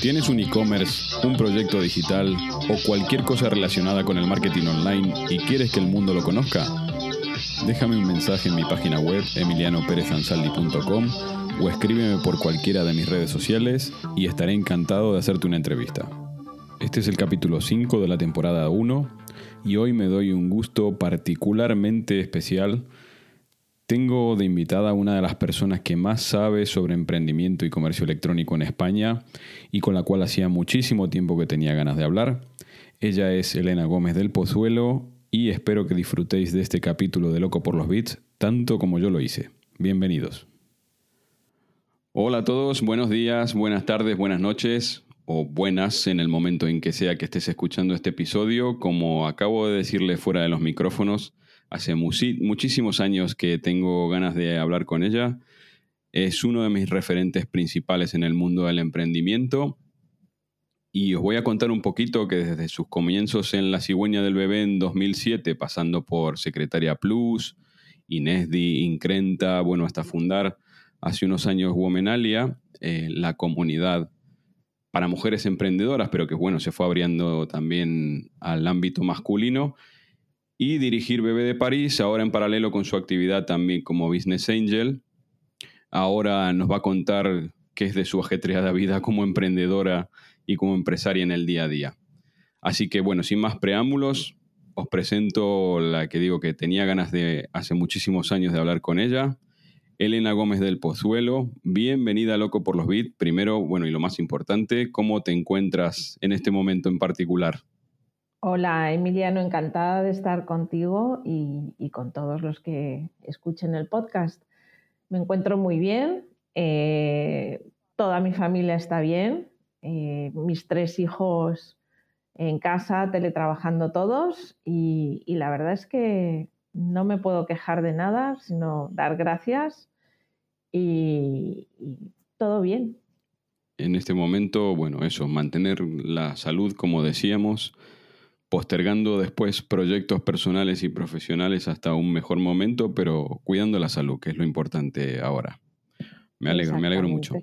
¿Tienes un e-commerce, un proyecto digital o cualquier cosa relacionada con el marketing online y quieres que el mundo lo conozca? Déjame un mensaje en mi página web emilianoperezansaldi.com o escríbeme por cualquiera de mis redes sociales y estaré encantado de hacerte una entrevista. Este es el capítulo 5 de la temporada 1 y hoy me doy un gusto particularmente especial. Tengo de invitada a una de las personas que más sabe sobre emprendimiento y comercio electrónico en España y con la cual hacía muchísimo tiempo que tenía ganas de hablar. Ella es Elena Gómez del Pozuelo y espero que disfrutéis de este capítulo de Loco por los Bits tanto como yo lo hice. Bienvenidos. Hola a todos, buenos días, buenas tardes, buenas noches o buenas en el momento en que sea que estés escuchando este episodio. Como acabo de decirle fuera de los micrófonos, hace muchísimos años que tengo ganas de hablar con ella. Es uno de mis referentes principales en el mundo del emprendimiento. Y os voy a contar un poquito que desde sus comienzos en La Cigüeña del Bebé en 2007, pasando por Secretaria Plus, Inesdi, Increnta, bueno, hasta fundar hace unos años Womenalia, eh, la comunidad para mujeres emprendedoras, pero que bueno, se fue abriendo también al ámbito masculino. Y dirigir Bebé de París, ahora en paralelo con su actividad también como Business Angel. Ahora nos va a contar qué es de su ajetreada vida como emprendedora y como empresaria en el día a día. Así que bueno, sin más preámbulos, os presento la que digo que tenía ganas de hace muchísimos años de hablar con ella. Elena Gómez del Pozuelo, bienvenida Loco por los Bits. Primero, bueno, y lo más importante, ¿cómo te encuentras en este momento en particular? Hola, Emiliano, encantada de estar contigo y, con todos los que escuchen el podcast. Me encuentro muy bien, eh, toda mi familia está bien, eh, mis tres hijos en casa, teletrabajando todos y, y la verdad es que no me puedo quejar de nada, sino dar gracias y, y, todo bien. En este momento, bueno, eso, mantener la salud, como decíamos, postergando después proyectos personales y profesionales hasta un mejor momento, pero cuidando la salud, que es lo importante ahora. Me alegro, me alegro mucho.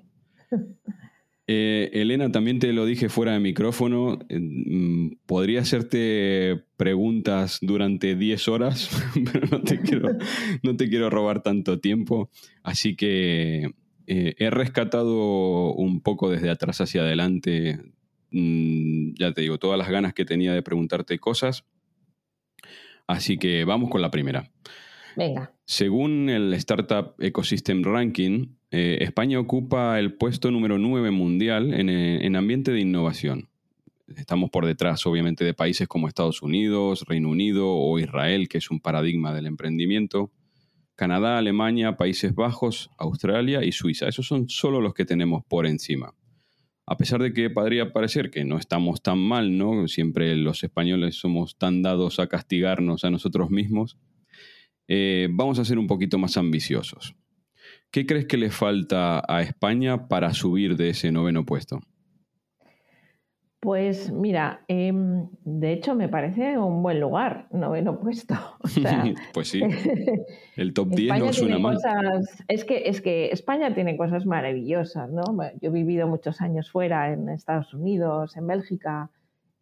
Eh, Elena, también te lo dije fuera de micrófono, eh, podría hacerte preguntas durante 10 horas, pero no te quiero, no te quiero robar tanto tiempo. Así que eh, he rescatado un poco desde atrás hacia adelante, mm, ya te digo, todas las ganas que tenía de preguntarte cosas. Así que vamos con la primera. Venga. Según el Startup Ecosystem Ranking, eh, España ocupa el puesto número 9 mundial en, en, ambiente de innovación. Estamos por detrás, obviamente, de países como Estados Unidos, Reino Unido o Israel, que es un paradigma del emprendimiento. Canadá, Alemania, Países Bajos, Australia y Suiza. Esos son solo los que tenemos por encima. A pesar de que podría parecer que no estamos tan mal, ¿no? Siempre los españoles somos tan dados a castigarnos a nosotros mismos. Eh, vamos a ser un poquito más ambiciosos. ¿Qué crees que le falta a España para subir de ese noveno puesto? Pues mira, eh, de hecho me parece un buen lugar, noveno puesto. O sea, pues sí, el top 10 no suena mal. Cosas, es, que, es que España tiene cosas maravillosas, ¿no? Yo he vivido muchos años fuera, en Estados Unidos, en Bélgica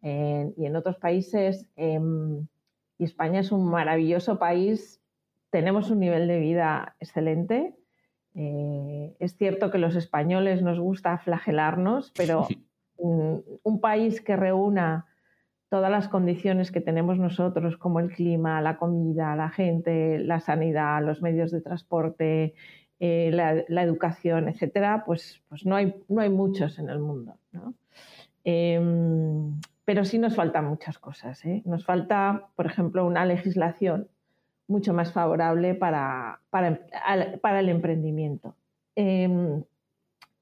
y en otros países, eh, y España es un maravilloso país, tenemos un nivel de vida excelente. Eh, es cierto que los españoles nos gusta flagelarnos, pero un país que reúna todas las condiciones que tenemos nosotros, como el clima, la comida, la gente, la sanidad, los medios de transporte, eh, la, educación, etcétera, pues, pues no, hay, no hay muchos en el mundo. ¿no? Eh, pero sí nos faltan muchas cosas. ¿eh? Nos falta, por ejemplo, una legislación mucho más favorable para, para, para el emprendimiento.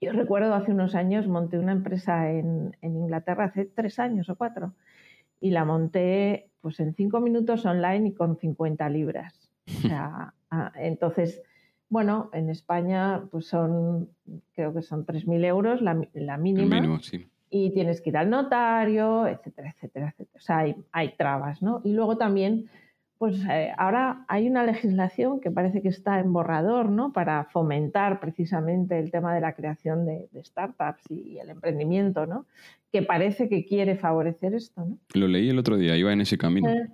Yo recuerdo hace unos años monté una empresa en, Inglaterra, hace tres años o cuatro, y la monté pues en cinco minutos online y con 50 libras. O sea, ah, entonces, bueno, en España pues son, creo que son 3.000 euros la, la mínima. Mínimo, sí. Y tienes que ir al notario, etcétera, etcétera, etcétera. O sea, hay, hay trabas, ¿no? Y luego también pues eh, ahora hay una legislación que parece que está en borrador, ¿no? Para fomentar precisamente el tema de la creación de, startups y el emprendimiento, ¿no? Que parece que quiere favorecer esto, ¿no? Lo leí el otro día, iba en ese camino. Eh,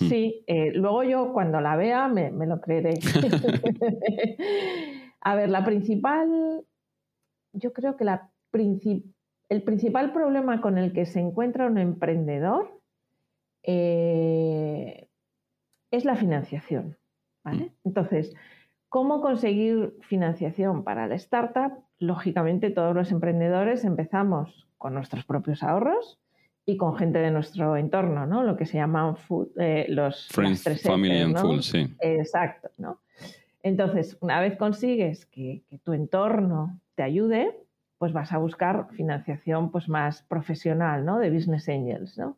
hmm. Sí, eh, luego yo cuando la vea me, lo creeré. A ver, la principal, yo creo que la el principal problema con el que se encuentra un emprendedor es la financiación. ¿vale? Mm. Entonces, ¿cómo conseguir financiación para la startup? Lógicamente, todos los emprendedores empezamos con nuestros propios ahorros y con gente de nuestro entorno, ¿no? Lo que se llaman eh, los Friends, Family and Full, sí. Exacto, ¿no? Entonces, una vez consigues que, que, tu entorno te ayude, pues vas a buscar financiación pues, más profesional, ¿no? De business angels, ¿no?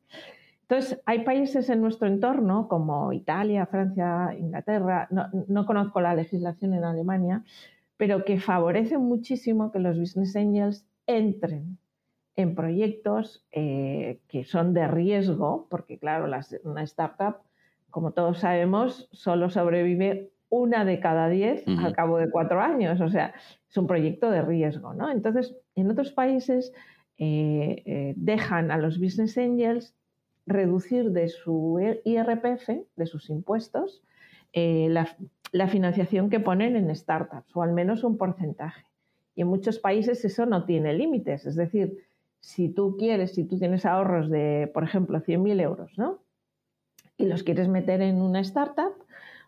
Entonces, hay países en nuestro entorno como Italia, Francia, Inglaterra, no, conozco la legislación en Alemania, pero que favorecen muchísimo que los business angels entren en proyectos eh, que son de riesgo, porque claro, una startup, como todos sabemos, solo sobrevive una de cada diez al cabo de cuatro años, o sea, es un proyecto de riesgo, ¿no? Entonces, en otros países eh, eh, dejan a los business angels reducir de su IRPF, de sus impuestos, eh, la, financiación que ponen en startups, o al menos un porcentaje. Y en muchos países eso no tiene límites. Es decir, si tú quieres, si tú tienes ahorros de, por ejemplo, 100.000 euros, ¿no? Y los quieres meter en una startup,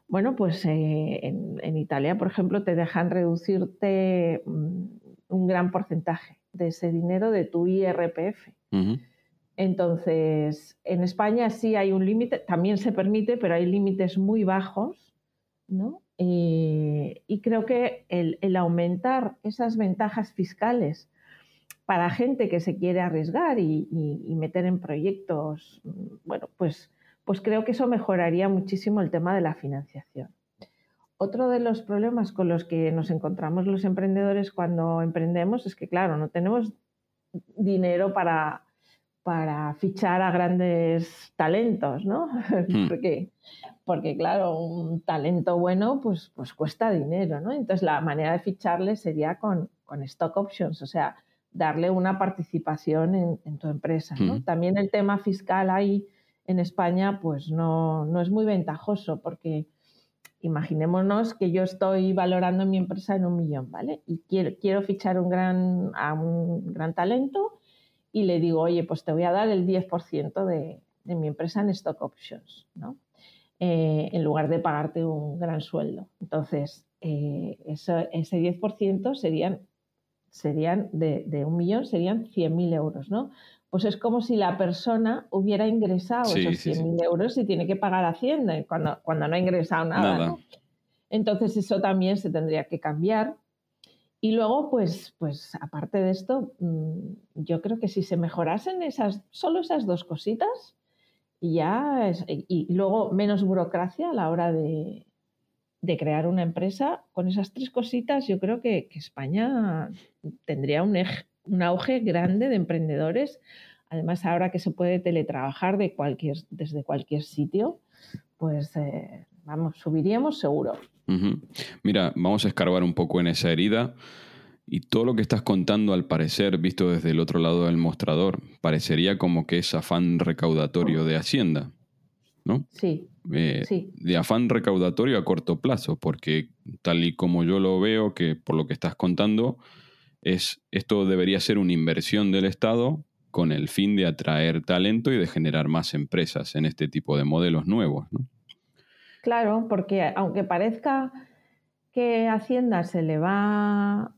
bueno, pues eh, en, Italia, por ejemplo, te dejan reducirte mm, un gran porcentaje de ese dinero de tu IRPF. Entonces, en España sí hay un límite, también se permite, pero hay límites muy bajos, ¿no? Eh, y creo que el, aumentar esas ventajas fiscales para gente que se quiere arriesgar y, meter en proyectos, bueno, pues, pues creo que eso mejoraría muchísimo el tema de la financiación. Otro de los problemas con los que nos encontramos los emprendedores cuando emprendemos es que, claro, no tenemos dinero para, para fichar a grandes talentos, ¿no? Hmm. porque, porque, claro, un talento bueno pues, pues cuesta dinero, ¿no? Entonces la manera de ficharle sería con, con stock options, o sea, darle una participación en, tu empresa, ¿no? Hmm. También el tema fiscal ahí en España pues no, no es muy ventajoso porque imaginémonos que yo estoy valorando mi empresa en un millón, ¿vale? Y quiero, quiero fichar un gran, a un gran talento y le digo, oye, pues te voy a dar el 10% de, de mi empresa en stock options, ¿no? Eh, en lugar de pagarte un gran sueldo. Entonces, eh, ese 10% serían, serían de, de, un millón, serían 100.000 euros, ¿no? Pues es como si la persona hubiera ingresado esos 100.000 euros y tiene que pagar Hacienda cuando, cuando no ha ingresado nada. nada. Entonces, eso también se tendría que cambiar y luego, pues, pues aparte de esto, mm, yo creo que si se mejorasen esas, solo esas dos cositas, ya y, luego menos burocracia a la hora de, crear una empresa, con esas tres cositas yo creo que, España tendría un, un auge grande de emprendedores. Además, ahora que se puede teletrabajar de cualquier, desde cualquier sitio, pues eh, vamos, subiríamos seguro. Mira, vamos a escarbar un poco en esa herida. Y todo lo que estás contando, al parecer, visto desde el otro lado del mostrador, parecería como que es afán recaudatorio de Hacienda, ¿no? Sí. Eh, sí. De afán recaudatorio a corto plazo, porque tal y como yo lo veo, que por lo que estás contando, es esto debería ser una inversión del Estado con el fin de atraer talento y de generar más empresas en este tipo de modelos nuevos, ¿no? Claro, porque aunque parezca que Hacienda se le va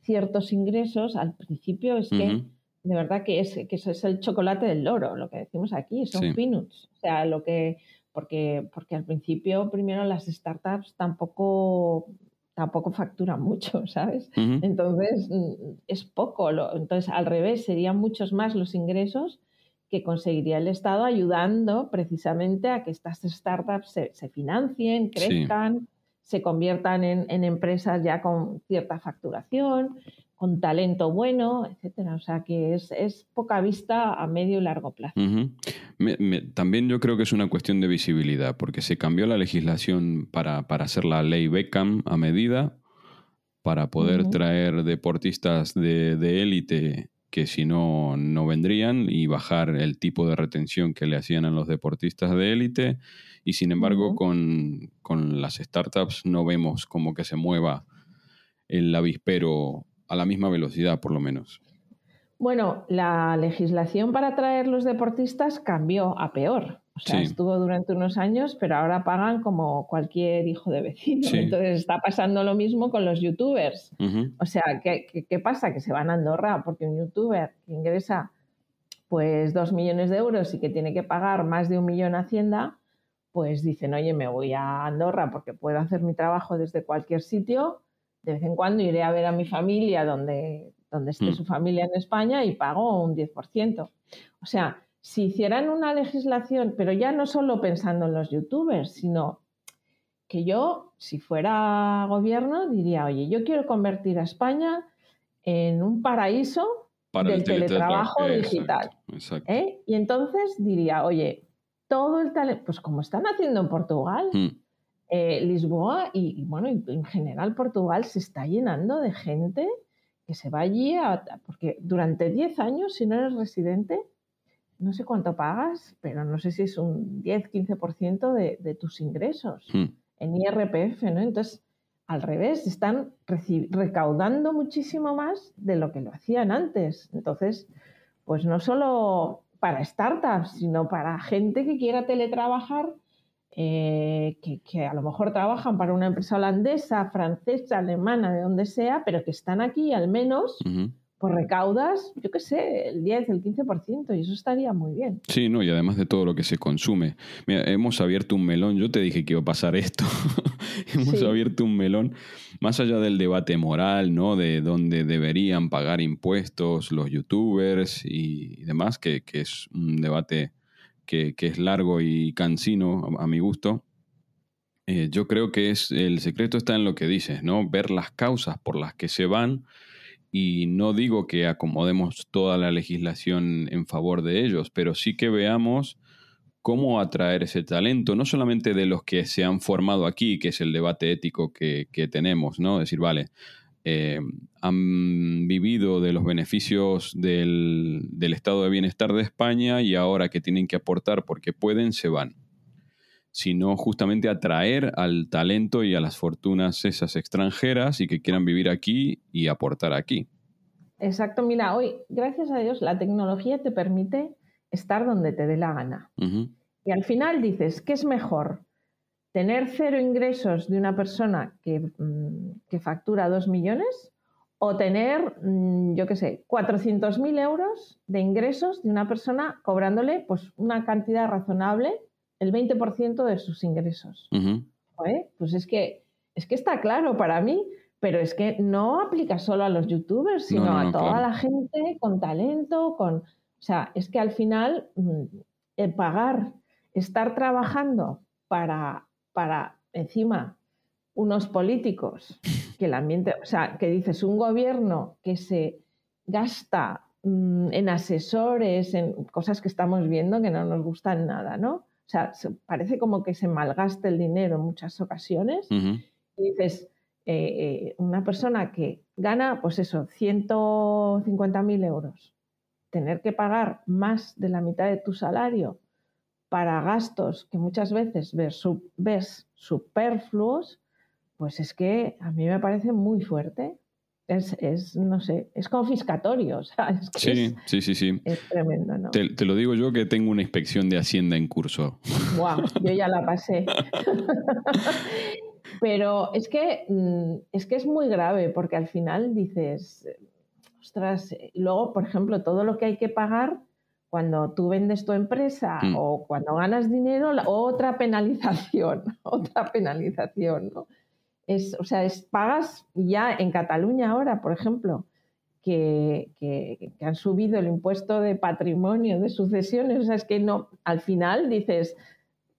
ciertos ingresos, al principio es que de verdad que, es, que eso es el chocolate del loro, lo que decimos aquí, son peanuts. O sea, lo que, porque, porque al principio, primero las startups tampoco, tampoco factura mucho, ¿sabes? Entonces, mm, es poco. entonces, al revés, serían muchos más los ingresos que conseguiría el Estado ayudando precisamente a que estas startups se, financien, crezcan, se conviertan en, empresas ya con cierta facturación, con talento bueno, etcétera. O sea que es, poca vista a medio y largo plazo. también yo creo que es una cuestión de visibilidad, porque se cambió la legislación para, hacer la ley Beckham a medida, para poder traer deportistas de élite que si no, no vendrían y bajar el tipo de retención que le hacían a los deportistas de élite. Y sin embargo, con, con, las startups no vemos como que se mueva el avispero a la misma velocidad, por lo menos. Bueno, la legislación para atraer los deportistas cambió a peor. O sea, estuvo durante unos años, pero ahora pagan como cualquier hijo de vecino. Entonces está pasando lo mismo con los youtubers. O sea, ¿qué, ¿qué, pasa? Que se van a Andorra porque un youtuber que ingresa pues dos millones de euros y que tiene que pagar más de un millón a Hacienda, pues dicen, oye, me voy a Andorra porque puedo hacer mi trabajo desde cualquier sitio. De vez en cuando iré a ver a mi familia donde, donde esté mm. su familia en España y pago un 10%. O sea, si hicieran una legislación, pero ya no solo pensando en los youtubers, sino que yo, si fuera gobierno, diría, oye, yo quiero convertir a España en un paraíso del teletrabajo, digital. ¿eh? Y entonces diría, oye, todo el talento, pues como están haciendo en Portugal, hmm. eh, Lisboa y, bueno, en general Portugal se está llenando de gente que se va allí, porque durante 10 años, si no eres residente, no sé cuánto pagas, pero no sé si es un 10-15% de, de tus ingresos hmm. en IRPF, ¿no? Entonces, al revés, están recaudando muchísimo más de lo que lo hacían antes. Entonces, pues no solo para startups, sino para gente que quiera teletrabajar, eh, que, a lo mejor trabajan para una empresa holandesa, francesa, alemana, de donde sea, pero que están aquí al menos pues recaudas, yo qué sé, el 10, el 15%, y eso estaría muy bien. Sí, no, y además de todo lo que se consume. Mira, hemos abierto un melón, yo te dije que iba a pasar esto. hemos abierto un melón, más allá del debate moral, ¿no? De dónde deberían pagar impuestos los youtubers y demás, que, es un debate que, es largo y cansino a, mi gusto. Eh, yo creo que es el secreto está en lo que dices, ¿no? Ver las causas por las que se van y no digo que acomodemos toda la legislación en favor de ellos, pero sí que veamos cómo atraer ese talento, no solamente de los que se han formado aquí, que es el debate ético que, tenemos, ¿no? Decir, vale, eh, han vivido de los beneficios del, del, estado de bienestar de España y ahora que tienen que aportar porque pueden, se van sino justamente atraer al talento y a las fortunas esas extranjeras y que quieran vivir aquí y aportar aquí. Exacto, mira, hoy, gracias a Dios, la tecnología te permite estar donde te dé la gana. Y al final dices, ¿qué es mejor? ¿Tener cero ingresos de una persona que, mm, que factura dos millones? ¿O tener, mm, yo qué sé, 400.000 euros de ingresos de una persona cobrándole pues, una cantidad razonable el 20% de sus ingresos. Pues es que, es que está claro para mí, pero es que no aplica solo a los youtubers, sino a toda la gente con talento, con... O sea, es que al final mm, el pagar, estar trabajando para, para encima unos políticos, que el ambiente, o sea, que dices un gobierno que se gasta mm, en asesores, en cosas que estamos viendo que no nos gustan nada, ¿no? O sea, parece como que se malgaste el dinero en muchas ocasiones. Y dices, eh, eh, una persona que gana, pues eso, 150.000 euros, tener que pagar más de la mitad de tu salario para gastos que muchas veces ves, ves superfluos, pues es que a mí me parece muy fuerte es, no sé, es confiscatorio. sí, sí, sí, sí. Es tremendo, ¿no? Te, lo digo yo que tengo una inspección de Hacienda en curso. Wow, yo ya la pasé. Pero es que, mm, es que es muy grave porque al final dices, ostras, luego, por ejemplo, todo lo que hay que pagar cuando tú vendes tu empresa mm. o cuando ganas dinero, otra penalización, otra penalización, ¿no? Es, o sea, es, pagas ya en Cataluña ahora, por ejemplo, que, que, han subido el impuesto de patrimonio, de sucesiones, o sea, es que no, al final dices,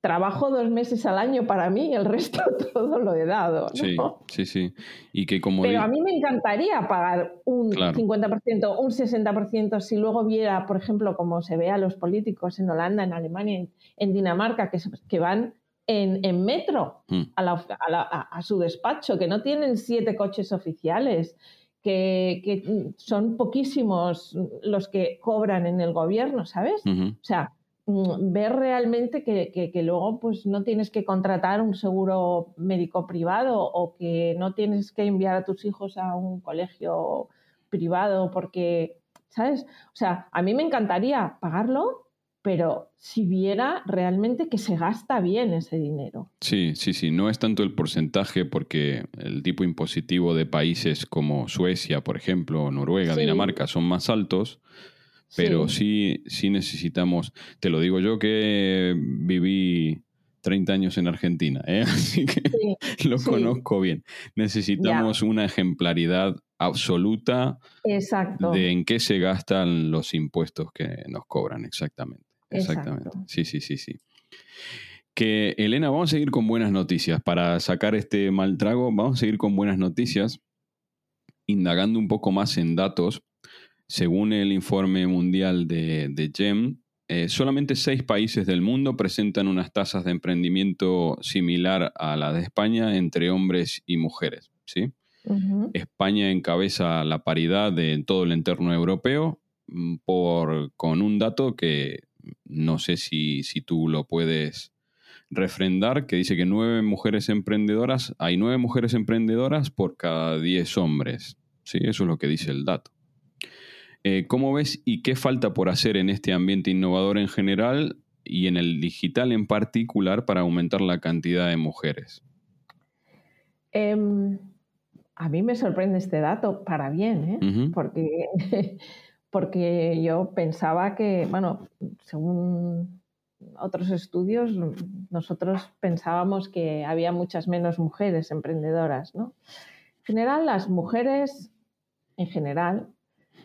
trabajo dos meses al año para mí y el resto todo lo he dado. Sí, sí, sí. Y que como Pero a mí me encantaría pagar un 50%, un 60% si luego viera, por ejemplo, como se ve a los políticos en Holanda, en Alemania, en, Dinamarca, que, que van en, metro hmm. a, su despacho, que no tienen siete coches oficiales, que, son poquísimos los que cobran en el gobierno, ¿sabes? O sea, mm, ver realmente que, luego pues no tienes que contratar un seguro médico privado o que no tienes que enviar a tus hijos a un colegio privado porque, ¿sabes? O sea, a mí me encantaría pagarlo, pero si viera realmente que se gasta bien ese dinero. Sí, sí, sí, no es tanto el porcentaje porque el tipo impositivo de países como Suecia, por ejemplo, Noruega, Dinamarca son más altos, pero sí. sí, necesitamos, te lo digo yo que viví 30 años en Argentina, ¿eh? así que lo conozco bien. Necesitamos una ejemplaridad absoluta de en qué se gastan los impuestos que nos cobran exactamente. Exactamente. Sí, sí, sí, sí. Que Elena, vamos a seguir con buenas noticias. Para sacar este mal trago, vamos a seguir con buenas noticias, indagando un poco más en datos. Según el informe mundial de, de GEM, eh, solamente seis países del mundo presentan unas tasas de emprendimiento similar a la de España entre hombres y mujeres. ¿sí? España encabeza la paridad de todo el entorno europeo mm, por, con un dato que no sé si, tú lo puedes refrendar, que dice que nueve mujeres emprendedoras, hay nueve mujeres emprendedoras por cada diez hombres. Sí, eso es lo que dice el dato. Eh, ¿Cómo ves y qué falta por hacer en este ambiente innovador en general y en el digital en particular para aumentar la cantidad de mujeres? Em, a mí me sorprende este dato para bien, ¿eh? porque porque yo pensaba que, bueno, según otros estudios, nosotros pensábamos que había muchas menos mujeres emprendedoras, ¿no? En general, las mujeres, en general,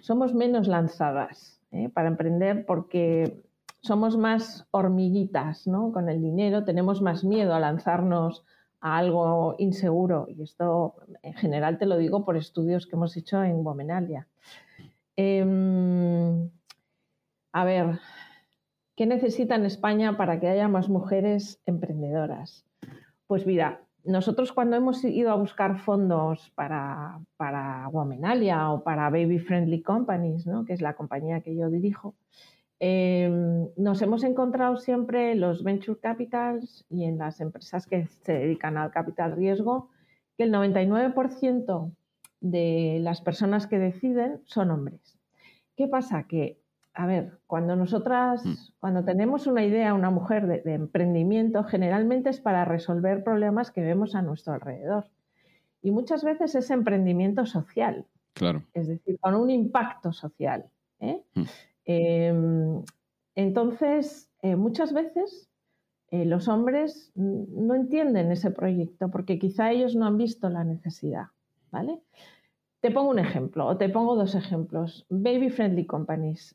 somos menos lanzadas ¿eh? para emprender porque somos más hormiguitas, ¿no? Con el dinero tenemos más miedo a lanzarnos a algo inseguro y esto en general te lo digo por estudios que hemos hecho en Womenalia. Em, a ver, ¿qué necesita en España para que haya más mujeres emprendedoras? Pues mira, nosotros cuando hemos ido a buscar fondos para, para Womenalia o para Baby Friendly Companies, ¿no? que es la compañía que yo dirijo, em, nos hemos encontrado siempre los venture capitals y en las empresas que se dedican al capital riesgo que el 99% de las personas que deciden son hombres. ¿Qué pasa? Que, a ver, cuando nosotras, mm. cuando tenemos una idea, una mujer de, emprendimiento, generalmente es para resolver problemas que vemos a nuestro alrededor. Y muchas veces es emprendimiento social. Claro. Es decir, con un impacto social. ¿eh? Mm. Em, entonces, eh, muchas veces eh, los hombres no entienden ese proyecto porque quizá ellos no han visto la necesidad. ¿Vale? Te pongo un ejemplo, o te pongo dos ejemplos. Baby Friendly Companies.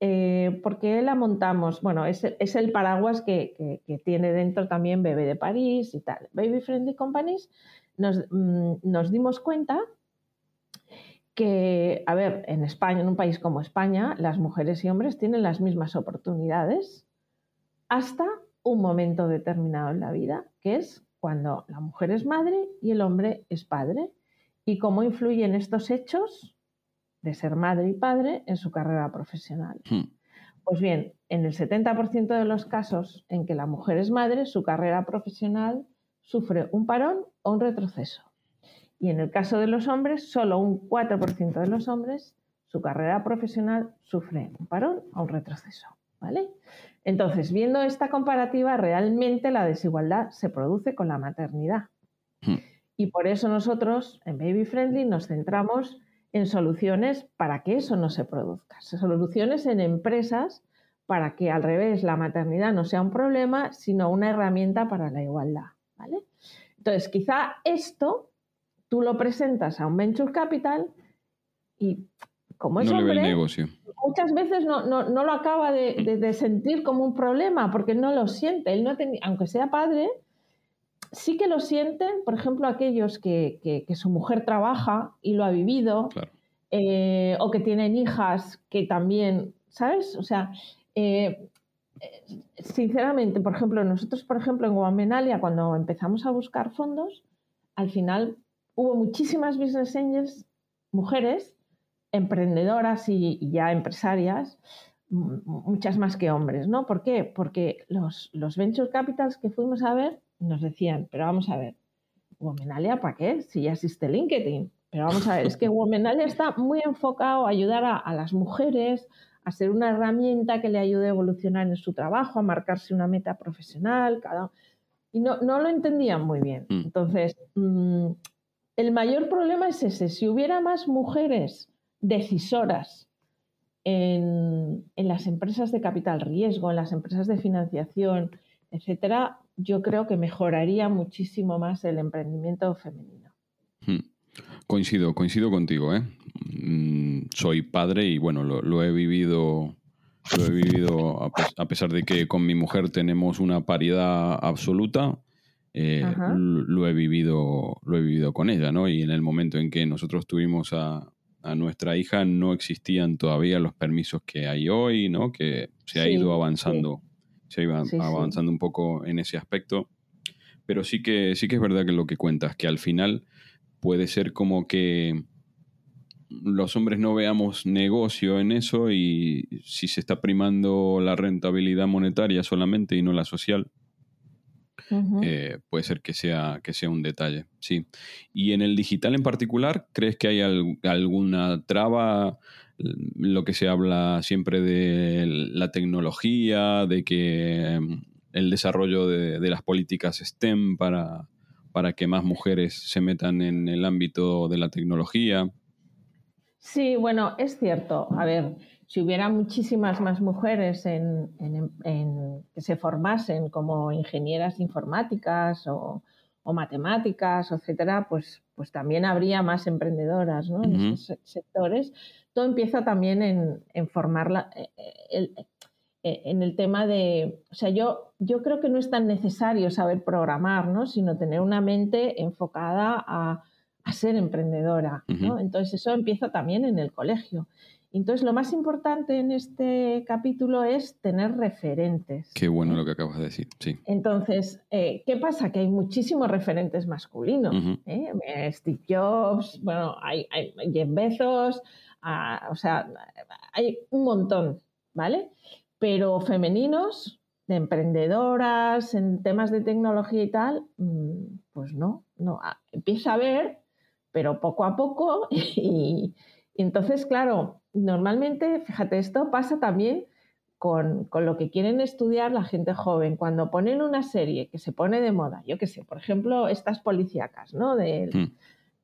Eh, ¿Por qué la montamos? Bueno, es, el paraguas que, tiene dentro también Bebé de París y tal. Baby Friendly Companies mm, nos, dimos cuenta que, a ver, en España, en un país como España, las mujeres y hombres tienen las mismas oportunidades hasta un momento determinado en la vida, que es cuando la mujer es madre y el hombre es padre y cómo influyen estos hechos de ser madre y padre en su carrera profesional. Hmm. Pues bien, en el 70% de los casos en que la mujer es madre, su carrera profesional sufre un parón o un retroceso. Y en el caso de los hombres, solo un 4% de los hombres, su carrera profesional sufre un parón o un retroceso. ¿vale? Entonces, viendo esta comparativa, realmente la desigualdad se produce con la maternidad. Hmm. Y por eso nosotros en Baby Friendly nos centramos en soluciones para que eso no se produzca. Soluciones en empresas para que al revés la maternidad no sea un problema, sino una herramienta para la igualdad. ¿vale? Entonces, quizá esto tú lo presentas a un venture capital y como es no hombre, negocio. muchas veces no, no, no lo acaba de, de- de sentir como un problema porque no lo siente. Él no ten- aunque sea padre, sí que lo sienten, por ejemplo, aquellos que, que- que su mujer trabaja y lo ha vivido, Claro. eh, o que tienen hijas que también, ¿sabes? O sea, eh, sinceramente, por ejemplo, nosotros, por ejemplo, en Guamenalia, cuando empezamos a buscar fondos, al final hubo muchísimas business angels, mujeres, emprendedoras y, y ya empresarias, muchas más que hombres, ¿no? ¿Por qué? Porque los, los venture capitals que fuimos a ver nos decían, pero vamos a ver, Womenalia, ¿para qué? Si ya existe LinkedIn. Pero vamos a ver, es que Womenalia está muy enfocado a ayudar a, a las mujeres, a ser una herramienta que le ayude a evolucionar en su trabajo, a marcarse una meta profesional, cada... Y no, no lo entendían muy bien. Mm. Entonces, mm, el mayor problema es ese. Si hubiera más mujeres decisoras en, en las empresas de capital riesgo, en las empresas de financiación, etcétera, yo creo que mejoraría muchísimo más el emprendimiento femenino. Hmm. Coincido, coincido contigo, ¿eh? Mm, Soy padre y bueno, lo, lo he vivido, lo he vivido a, a pesar de que con mi mujer tenemos una paridad absoluta, eh, lo he vivido, lo he vivido con ella, ¿no? Y en el momento en que nosotros tuvimos a, a nuestra hija no existían todavía los permisos que hay hoy, ¿no? Que se ha Sí, ido avanzando, se sí. avanzando un poco en ese aspecto. Pero sí que, sí que es verdad que lo que cuentas, que al final puede ser como que los hombres no veamos negocio en eso y si se está primando la rentabilidad monetaria solamente y no la social, eh, puede ser que sea, que sea un detalle, sí. Y en el digital en particular, ¿crees que hay al- alguna traba? Lo que se habla siempre de la tecnología, de que em, el desarrollo de, de las políticas STEM para, para que más mujeres se metan en el ámbito de la tecnología. Sí, bueno, es cierto. A ver, si hubiera muchísimas más mujeres en, en- en- que se formasen como ingenieras informáticas o, o matemáticas, etcétera, pues, pues también habría más emprendedoras ¿no? en se- sectores. Todo empieza también en, en formarla. eh, eh, el- eh, en el tema de, o sea, yo, yo creo que no es tan necesario saber programar, ¿no? sino tener una mente enfocada a, a ser emprendedora. ¿no? Entonces eso empieza también en el colegio. Entonces lo más importante en este capítulo es tener referentes. Qué bueno lo que acabas de decir, sí. Entonces, eh, ¿qué pasa? Que hay muchísimos referentes masculinos. Steve Jobs, bueno, hay, hay Jeff Bezos, o sea, hay un montón, ¿vale? Pero femeninos, de emprendedoras, en temas de tecnología y tal, mm, pues no, no. Empieza a ver, pero poco a poco y, entonces, claro, normalmente, fíjate, esto pasa también con, con lo que quieren estudiar la gente joven. Cuando ponen una serie que se pone de moda, yo qué sé, por ejemplo, estas policíacas, ¿no?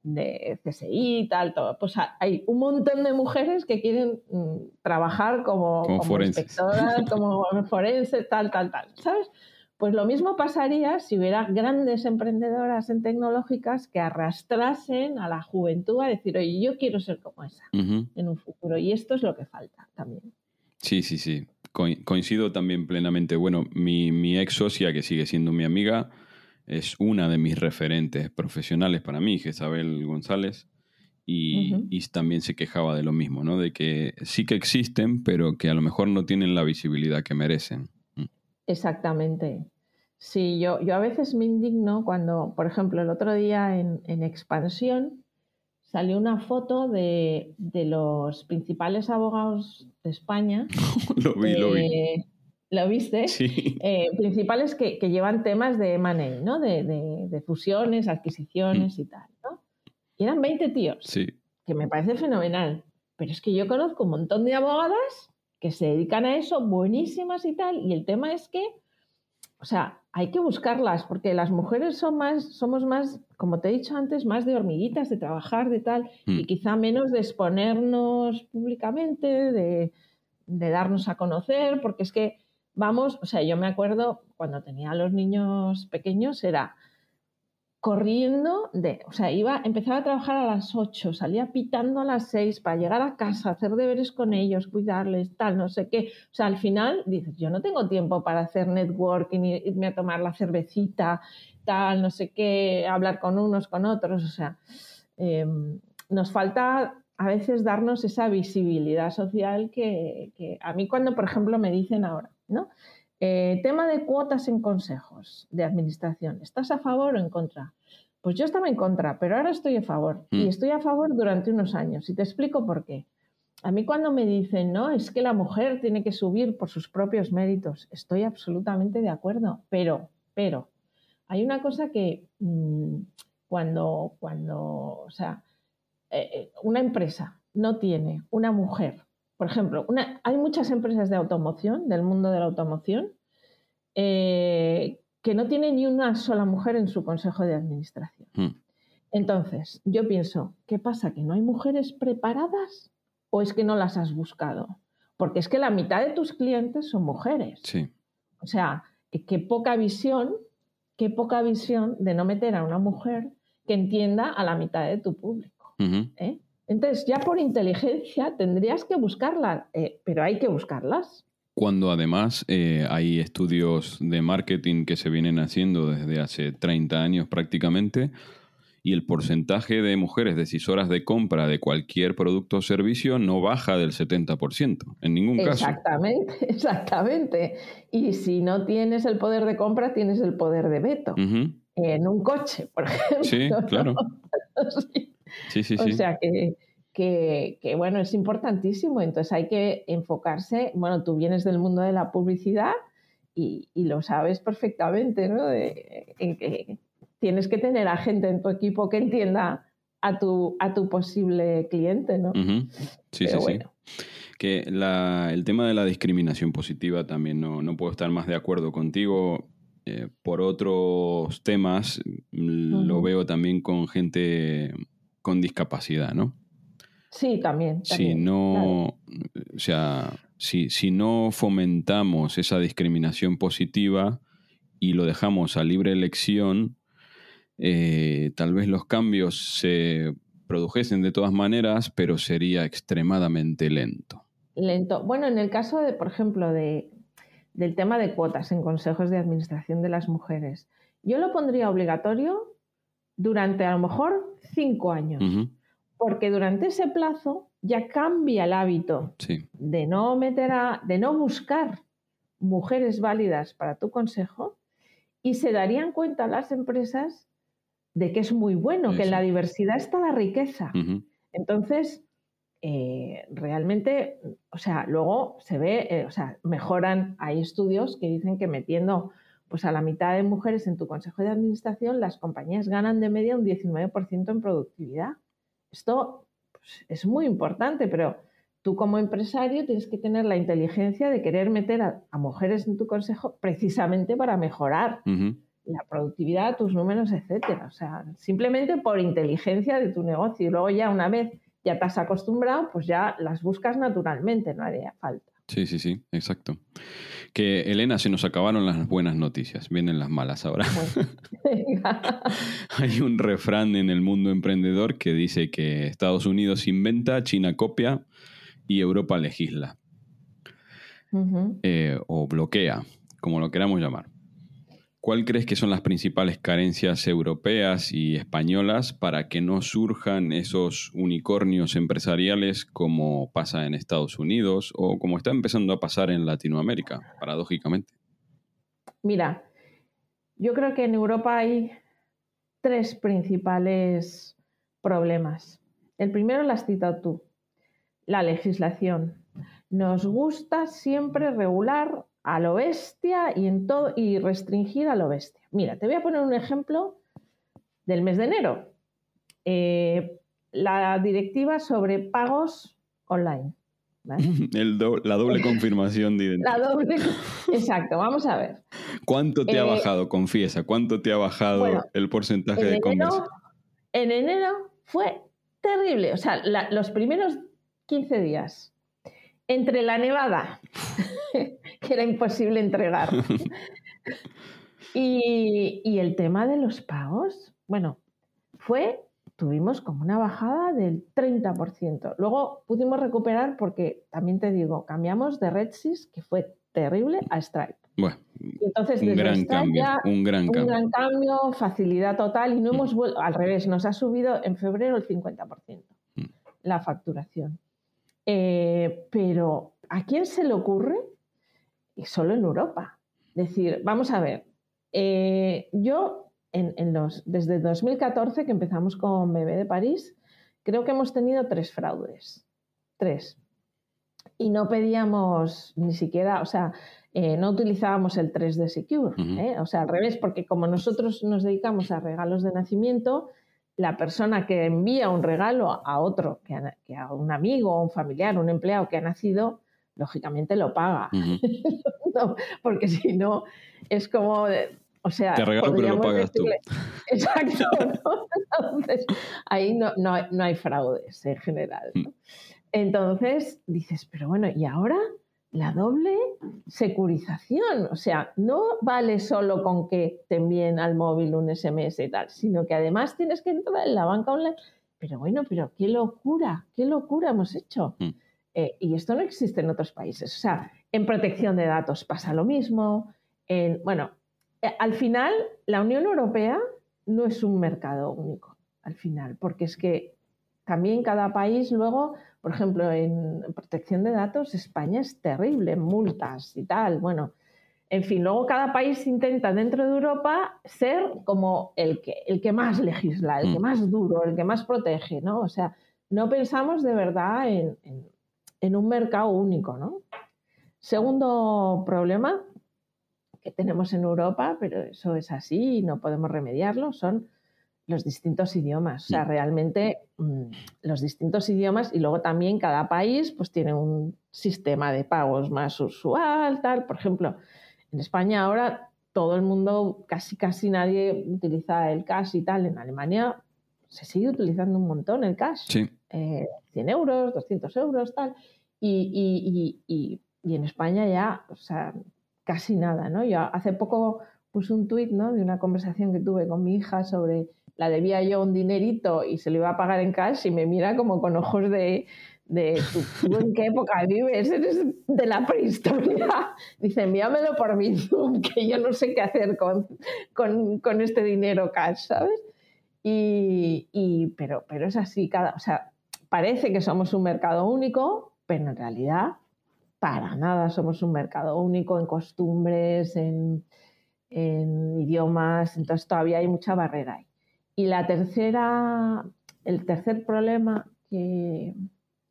De CSI y tal, todo. Pues ha- hay un montón de mujeres que quieren mm, trabajar como, Como forenses. inspectoras, como forense, tal, tal, tal, ¿sabes? Pues lo mismo pasaría si hubiera grandes emprendedoras en tecnológicas que arrastrasen a la juventud a decir, oye, yo quiero ser como esa en un futuro. Y esto es lo que falta también. Sí, sí, sí. Coi- Coincido también plenamente. Bueno, mi, mi ex socia, que sigue siendo mi amiga, es una de mis referentes profesionales para mí, Jezabel González, y, y también se quejaba de lo mismo, ¿no? De que sí que existen, pero que a lo mejor no tienen la visibilidad que merecen. Mm. Exactamente. Sí, yo, yo a veces me indigno cuando, por ejemplo, el otro día en, en Expansión salió una foto de, de los principales abogados de España. lo vi, lo vi. ¿Lo viste? Sí. Eh, principales que, que llevan temas de M&A, ¿no? De, de- de fusiones, adquisiciones y tal, ¿no? Y eran 20 tíos Sí. que me parece fenomenal. Pero es que yo conozco un montón de abogadas que se dedican a eso, buenísimas y tal, y el tema es que, o sea, hay que buscarlas, porque las mujeres son más, somos más, como te he dicho antes, más de hormiguitas, de trabajar, de tal, Mm. y quizá menos de exponernos públicamente, de, de darnos a conocer, porque es que vamos, o sea, yo me acuerdo cuando tenía a los niños pequeños, era corriendo de, o sea, iba, empezaba a trabajar a las 8, salía pitando a las 6 para llegar a casa, hacer deberes con ellos, cuidarles, tal, no sé qué. O sea, al final dices, yo no tengo tiempo para hacer networking, irme a tomar la cervecita, tal, no sé qué, hablar con unos, con otros. O sea, em, nos falta a veces darnos esa visibilidad social que, que a mí cuando, por ejemplo, me dicen ahora, ¿no? Eh, tema de cuotas en consejos de administración. ¿Estás a favor o en contra? Pues yo estaba en contra, pero ahora estoy a favor. Y mm. estoy a favor durante unos años. Y te explico por qué. A mí cuando me dicen, no, es que la mujer tiene que subir por sus propios méritos, estoy absolutamente de acuerdo. Pero, pero, hay una cosa que mm, cuando, cuando, o sea, eh, eh, una empresa no tiene una mujer por ejemplo, hay muchas empresas de automoción, del mundo de la automoción, eh, que no tienen ni una sola mujer en su consejo de administración. Hmm. Entonces, yo pienso, ¿qué pasa? ¿Que no hay mujeres preparadas o es que no las has buscado? Porque es que la mitad de tus clientes son mujeres. Sí. O sea, qué poca visión, qué poca visión de no meter a una mujer que entienda a la mitad de tu público. Entonces, ya por inteligencia tendrías que buscarlas, eh, pero hay que buscarlas. Cuando además eh, hay estudios de marketing que se vienen haciendo desde hace 30 años prácticamente, y el porcentaje de mujeres decisoras de compra de cualquier producto o servicio no baja del 70%, en ningún caso. Exactamente, exactamente. Y si no tienes el poder de compra, tienes el poder de veto. En un coche, por ejemplo. Sí, claro. Sí, sí, sí. O sea que, que, bueno, es importantísimo. Entonces hay que enfocarse, bueno, tú vienes del mundo de la publicidad y, lo sabes perfectamente, ¿no? en que tienes que tener a gente en tu equipo que entienda a tu, a tu posible cliente, ¿no? Sí, sí, sí. Que el tema de la discriminación positiva también no, no puedo estar más de acuerdo contigo. Eh, por otros temas, lo veo también con gente con discapacidad, ¿no? Sí, también. si no, o sea, si, si no fomentamos esa discriminación positiva y lo dejamos a libre elección, eh, tal vez los cambios se produjesen de todas maneras, pero sería extremadamente lento. Lento. Bueno, en el caso de, por ejemplo, de, del tema de cuotas en consejos de administración de las mujeres, yo lo pondría obligatorio durante a lo mejor cinco años. Porque durante ese plazo ya cambia el hábito de no meter a, de no buscar mujeres válidas para tu consejo y se darían cuenta las empresas de que es muy bueno, que en la diversidad está la riqueza. Entonces, eh, realmente, o sea, luego se ve, eh, o sea, mejoran, hay estudios que dicen que metiendo pues a la mitad de mujeres en tu consejo de administración, las compañías ganan de media un 19% en productividad. Esto pues, es muy importante, pero tú como empresario tienes que tener la inteligencia de querer meter a, mujeres en tu consejo precisamente para mejorar la productividad, tus números, etcétera. O sea, simplemente por inteligencia de tu negocio. Y luego ya una vez ya te has acostumbrado, pues ya las buscas naturalmente, no haría falta. Sí, sí, sí, exacto. Que Elena, se nos acabaron las buenas noticias, vienen las malas ahora. Hay un refrán en el mundo emprendedor que dice que Estados Unidos inventa, China copia y Europa legisla. Eh, o bloquea, como lo queramos llamar. ¿Cuál crees que son las principales carencias europeas y españolas para que no surjan esos unicornios empresariales como pasa en Estados Unidos o como está empezando a pasar en Latinoamérica, paradójicamente? Mira, yo creo que en Europa hay tres principales problemas. El primero lo has citado tú, la legislación. Nos gusta siempre regular a lo bestia y, en todo, y restringir a lo bestia. Mira, te voy a poner un ejemplo del mes de enero. Eh, la directiva sobre pagos online. la doble confirmación de identidad. La doble, exacto, vamos a ver. ¿Cuánto te ha eh, bajado? Confiesa, ¿cuánto te ha bajado el porcentaje de conversión? En enero fue terrible, o sea, los primeros 15 días, entre la nevada que era imposible entregar. Y, y el tema de los pagos, bueno, fue, tuvimos como una bajada del 30%. Luego pudimos recuperar porque, también te digo, cambiamos de RedSys, que fue terrible, a Stripe. Bueno, entonces, un gran cambio, ya un gran un cambio. gran cambio, facilidad total y no Mm. hemos vuelto, al revés, nos ha subido en febrero el 50% Mm. la facturación. Eh, pero ¿a quién se le ocurre? Y solo en Europa. Decir, vamos a ver, eh, yo en, en los, desde 2014 que empezamos con Bebé de París, creo que hemos tenido tres fraudes. Tres. Y no pedíamos ni siquiera, o sea, eh, no utilizábamos el 3D Secure, Ujú. ¿eh? o sea, al revés, porque como nosotros nos dedicamos a regalos de nacimiento, la persona que envía un regalo a otro, que a, que a un amigo, un familiar, un empleado que ha nacido, lógicamente lo paga. No, porque si no es como, de- o sea, Te regalo, pero lo pagas tú. Exacto, ¿no? Entonces, ahí no, no, hay- no hay fraudes en general. ¿no? Entonces dices, pero bueno, ¿y ahora? La doble securización. O sea, no vale solo con que te envíen al móvil un SMS y tal, sino que además tienes que entrar en la banca online. Pero bueno, pero qué locura, qué locura hemos hecho. Mm. Eh, y esto no existe en otros países. O sea, en protección de datos pasa lo mismo. En, bueno, eh, al final, la Unión Europea no es un mercado único, al final, porque es que también cada país luego, por ejemplo, en protección de datos, España es terrible, en multas y tal. Bueno, en fin, luego cada país intenta dentro de Europa ser como el que, el que más legisla, el que Mm. más duro, el que más protege, ¿no? O sea, no pensamos de verdad en, en- en un mercado único, ¿no? Segundo problema que tenemos en Europa, pero eso es así y no podemos remediarlo, son los distintos idiomas. O sea, realmente mm, los distintos idiomas y luego también cada país pues tiene un sistema de pagos más usual, tal. Por ejemplo, en España ahora todo el mundo, casi casi nadie utiliza el cash y tal. En Alemania se sigue utilizando un montón el cash Sí. eh, 100 euros, 200 euros, tal. Y, y- y- y- en España ya, o sea, casi nada, ¿no? Yo hace poco puse un tuit, ¿no? De una conversación que tuve con mi hija sobre la debía yo un dinerito y se lo iba a pagar en cash y me mira como con ojos de, de ¿tú, tú en qué época vives? Eres de la prehistoria. Dice, envíamelo por mi Zoom, que yo no sé qué hacer con, con, con este dinero cash, ¿sabes? Y, pero, pero es así, cada, o sea, parece que somos un mercado único, pero en realidad para nada somos un mercado único en costumbres, en, en idiomas, entonces todavía hay mucha barrera ahí. Y la tercera, el tercer problema que,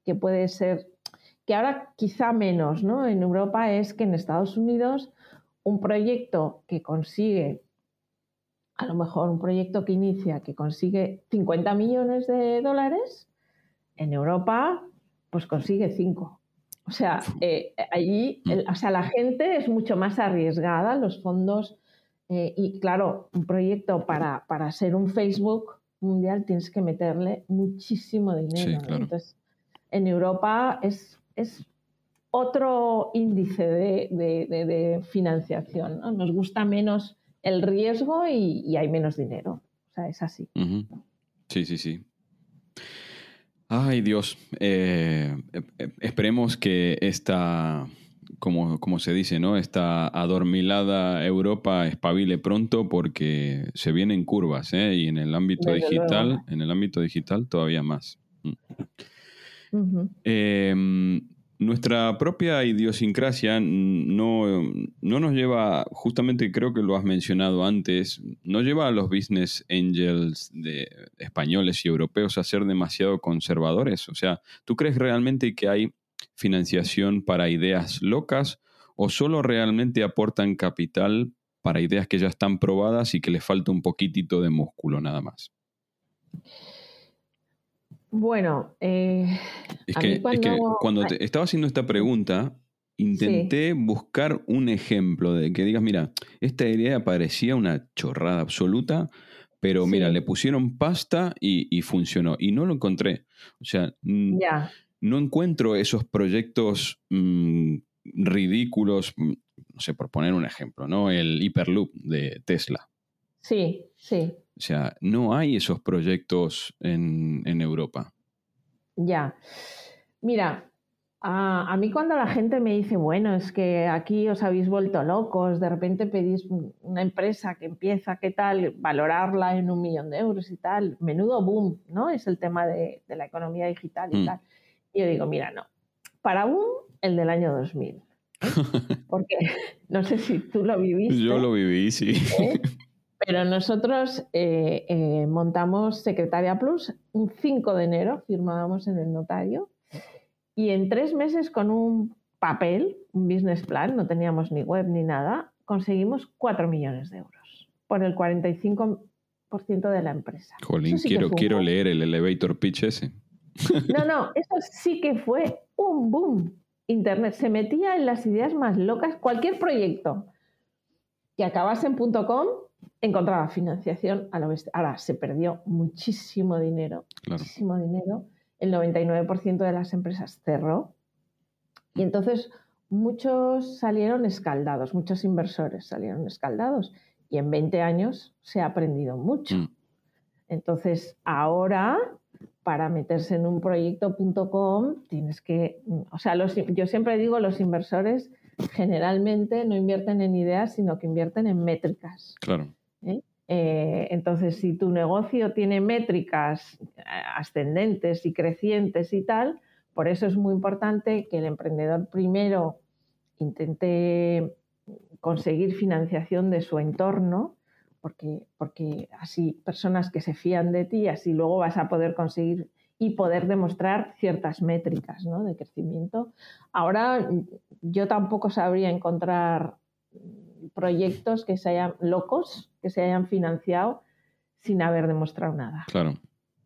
que puede ser, que ahora quizá menos ¿no? en Europa, es que en Estados Unidos un proyecto que consigue a lo mejor un proyecto que inicia que consigue 50 millones de dólares, en Europa pues consigue 5. O sea, eh, allí el- o sea, la gente es mucho más arriesgada, los fondos, eh, y claro, un proyecto para, para ser un Facebook mundial tienes que meterle muchísimo dinero. Sí, ¿no? claro. Entonces, en Europa es, es otro índice de, de- de- de financiación. ¿no? Nos gusta menos el riesgo y, y hay menos dinero. O sea, es así. Sí, sí, sí. Ay, Dios. Eh, eh, eh, esperemos que esta, como, como se dice, ¿no? Esta adormilada Europa espabile pronto porque se vienen curvas, ¿eh? Y en el ámbito Desde digital, luego. en el ámbito digital todavía más. Mm. Eh, nuestra propia idiosincrasia no, no nos lleva, justamente creo que lo has mencionado antes, no lleva a los business angels de españoles y europeos a ser demasiado conservadores. O sea, ¿tú crees realmente que hay financiación para ideas locas o solo realmente aportan capital para ideas que ya están probadas y que les falta un poquitito de músculo nada más? Bueno, eh, Es A que, mí es que cuando- te estaba haciendo esta pregunta, intenté buscar un ejemplo de que digas, mira, esta idea parecía una chorrada absoluta, pero mira, le pusieron pasta y, y funcionó. Y no lo encontré. O sea, no encuentro esos proyectos mm, ridículos. mm, no sé, por poner un ejemplo, ¿no? El Hyperloop de Tesla. Sí, sí. O sea, no hay esos proyectos en, en Europa. Ya. Mira, a, a, mí cuando la gente me dice, bueno, es que aquí os habéis vuelto locos, de repente pedís una empresa que empieza, ¿qué tal? Valorarla en un millón de euros y tal, menudo boom, ¿no? Es el tema de, de la economía digital y Mm. tal. Y yo digo, mira, no, para boom, el del año 2000. Porque no sé si tú lo viviste. Yo lo viví, sí. ¿eh? Pero nosotros eh, eh, montamos Secretaria Plus un 5 de enero, firmábamos en el notario, y en tres meses con un papel, un business plan, no teníamos ni web ni nada, conseguimos 4 millones de euros por el 45% de la empresa. Jolín, sí quiero, quiero leer el elevator pitch ese. No, no, eso sí que fue un boom. Internet se metía en las ideas más locas. Cualquier proyecto que acabase en .com encontraba financiación a lo bestia. Ahora se perdió muchísimo dinero, Claro. muchísimo dinero. El 99% de las empresas cerró. Y entonces muchos salieron escaldados, muchos inversores salieron escaldados. Y en 20 años se ha aprendido mucho. Mm. Entonces, ahora, para meterse en un proyecto.com, tienes que, o sea, los- yo siempre digo, los inversores generalmente no invierten en ideas, sino que invierten en métricas. Claro. ¿eh? Eh, entonces, si tu negocio tiene métricas eh, ascendentes y crecientes y tal, por eso es muy importante que el emprendedor primero intente conseguir financiación de su entorno, porque, porque así personas que se fían de ti, así luego vas a poder conseguir y poder demostrar ciertas métricas ¿no? de crecimiento. Ahora yo tampoco sabría encontrar proyectos que se hayan locos, que se hayan financiado sin haber demostrado nada. Claro.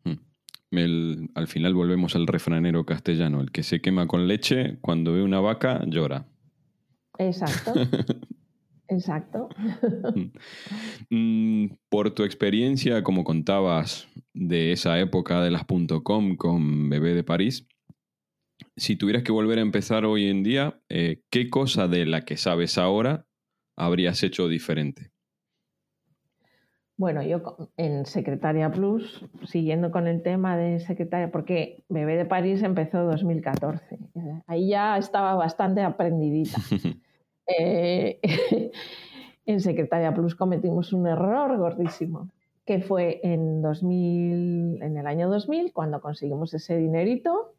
Mm. El- al final volvemos al refranero castellano. El que se quema con leche, cuando ve una vaca, llora. Exacto, exacto. Mm, Por tu experiencia, como contabas, de esa época de las .com con Bebé de París, si tuvieras que volver a empezar hoy en día, eh, ¿qué cosa de la que sabes ahora habrías hecho diferente? Bueno, yo en Secretaria Plus, siguiendo con el tema de Secretaria, porque Bebé de París empezó 2014. eh, Ahí ya estaba bastante aprendidita. Eh, en Secretaria Plus cometimos un error gordísimo, que fue en 2000, en el año 2000, cuando conseguimos ese dinerito,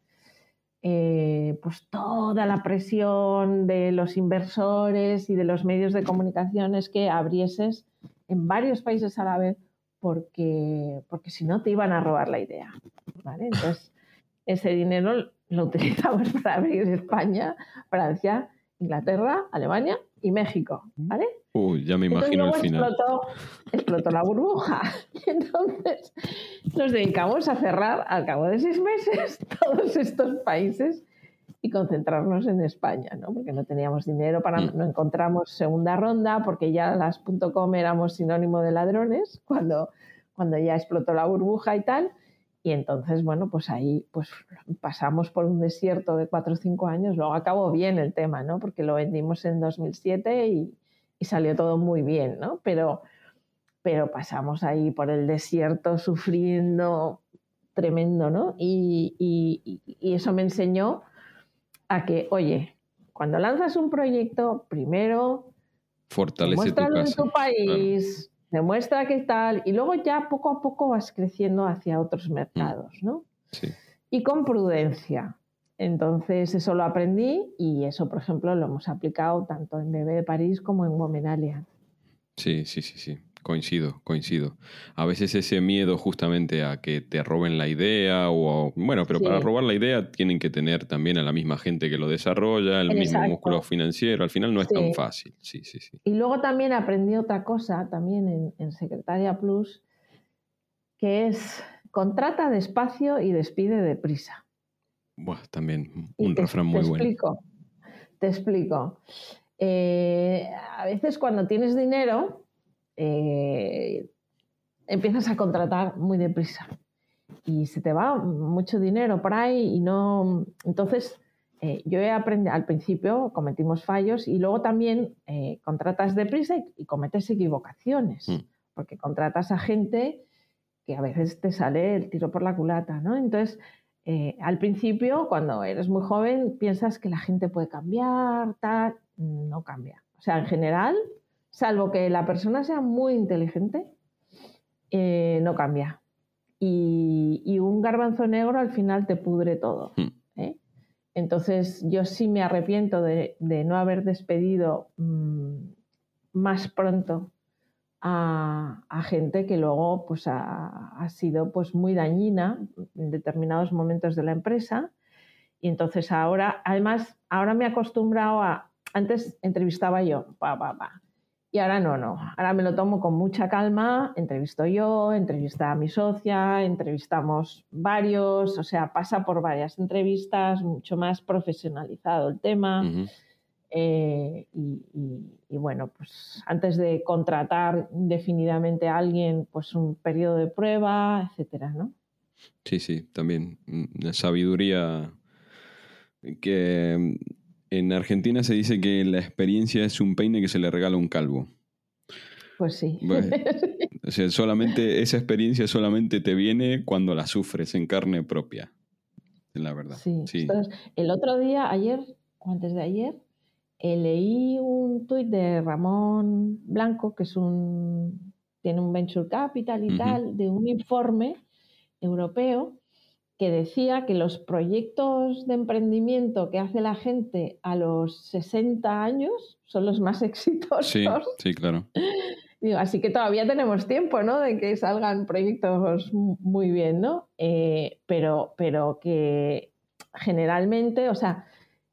eh, pues toda la presión de los inversores y de los medios de comunicación es que abrieses en varios países a la vez porque, porque si no te iban a robar la idea. ¿vale? Entonces, ese dinero lo utilizamos para abrir España, Francia, Inglaterra, Alemania y México. ¿vale? Uy, ya me Entonces imagino el final. explotó, explotó la burbuja. Y entonces nos dedicamos a cerrar al cabo de seis meses todos estos países y concentrarnos en España, ¿no? Porque no teníamos dinero para, Mm. no encontramos segunda ronda, porque ya las .com éramos sinónimo de ladrones cuando, cuando ya explotó la burbuja y tal. Y entonces, bueno, pues ahí pues pasamos por un desierto de cuatro o cinco años. Luego acabó bien el tema, ¿no? Porque lo vendimos en 2007 y, y salió todo muy bien, ¿no? Pero, pero pasamos ahí por el desierto sufriendo tremendo, ¿no? Y, y- y eso me enseñó a que, oye, cuando lanzas un proyecto, primero Fortalece tu en tu país, demuestra qué tal, y luego ya poco a poco vas creciendo hacia otros mercados, ¿no? Sí. y con prudencia. Entonces, eso lo aprendí y eso, por ejemplo, lo hemos aplicado tanto en Bebé de París como en Womenalia. Sí, sí, sí, sí. Coincido, coincido. A veces ese miedo justamente a que te roben la idea o... Bueno, pero para robar la idea tienen que tener también a la misma gente que lo desarrolla, el mismo músculo financiero. Al final no es Sí. tan fácil. Sí, sí, sí. Y luego también aprendí otra cosa, también en, en Secretaria Plus, que es contrata despacio y despide deprisa. Buah, también un te- refrán muy te bueno. Explico, te explico. Eh, a veces cuando tienes dinero, eh, empiezas a contratar muy deprisa y se te va mucho dinero por ahí y no... Entonces eh, yo he aprendido, al principio cometimos fallos y luego también eh, contratas deprisa y, y, cometes equivocaciones, Mm. porque contratas a gente que a veces te sale el tiro por la culata, ¿no? Entonces, eh, al principio, cuando eres muy joven, piensas que la gente puede cambiar, tal, no cambia. O sea, en general, salvo que la persona sea muy inteligente, eh, no cambia. Y, y un garbanzo negro al final te pudre todo. Mm. ¿eh? Entonces, yo sí me arrepiento de, de no haber despedido mm, más pronto a, a, gente que luego pues, ha, ha, sido pues, muy dañina en determinados momentos de la empresa. Y entonces ahora, además, ahora me he acostumbrado a, antes entrevistaba yo, pa, pa, pa. Y ahora no, no. Ahora me lo tomo con mucha calma, entrevisto yo, entrevista a mi socia, entrevistamos varios, o sea, pasa por varias entrevistas, mucho más profesionalizado el tema. Uh -huh. eh, y, y, y, bueno, pues antes de contratar indefinidamente a alguien, pues un periodo de prueba, etcétera, ¿no? Sí, sí, también. La sabiduría que en Argentina se dice que la experiencia es un peine que se le regala a un calvo. Pues sí. Bueno, o sea, solamente, esa experiencia solamente te viene cuando la sufres en carne propia. La verdad. Sí. sí. Entonces, el otro día, ayer o antes de ayer, eh, leí un tuit de Ramón Blanco, que es un tiene un venture capital y uh -huh. tal, de un informe europeo que decía que los proyectos de emprendimiento que hace la gente a los 60 años son los más exitosos. Sí, sí, claro. Así que todavía tenemos tiempo, ¿no? De que salgan proyectos muy bien, ¿no? Eh, pero, pero que generalmente, o sea,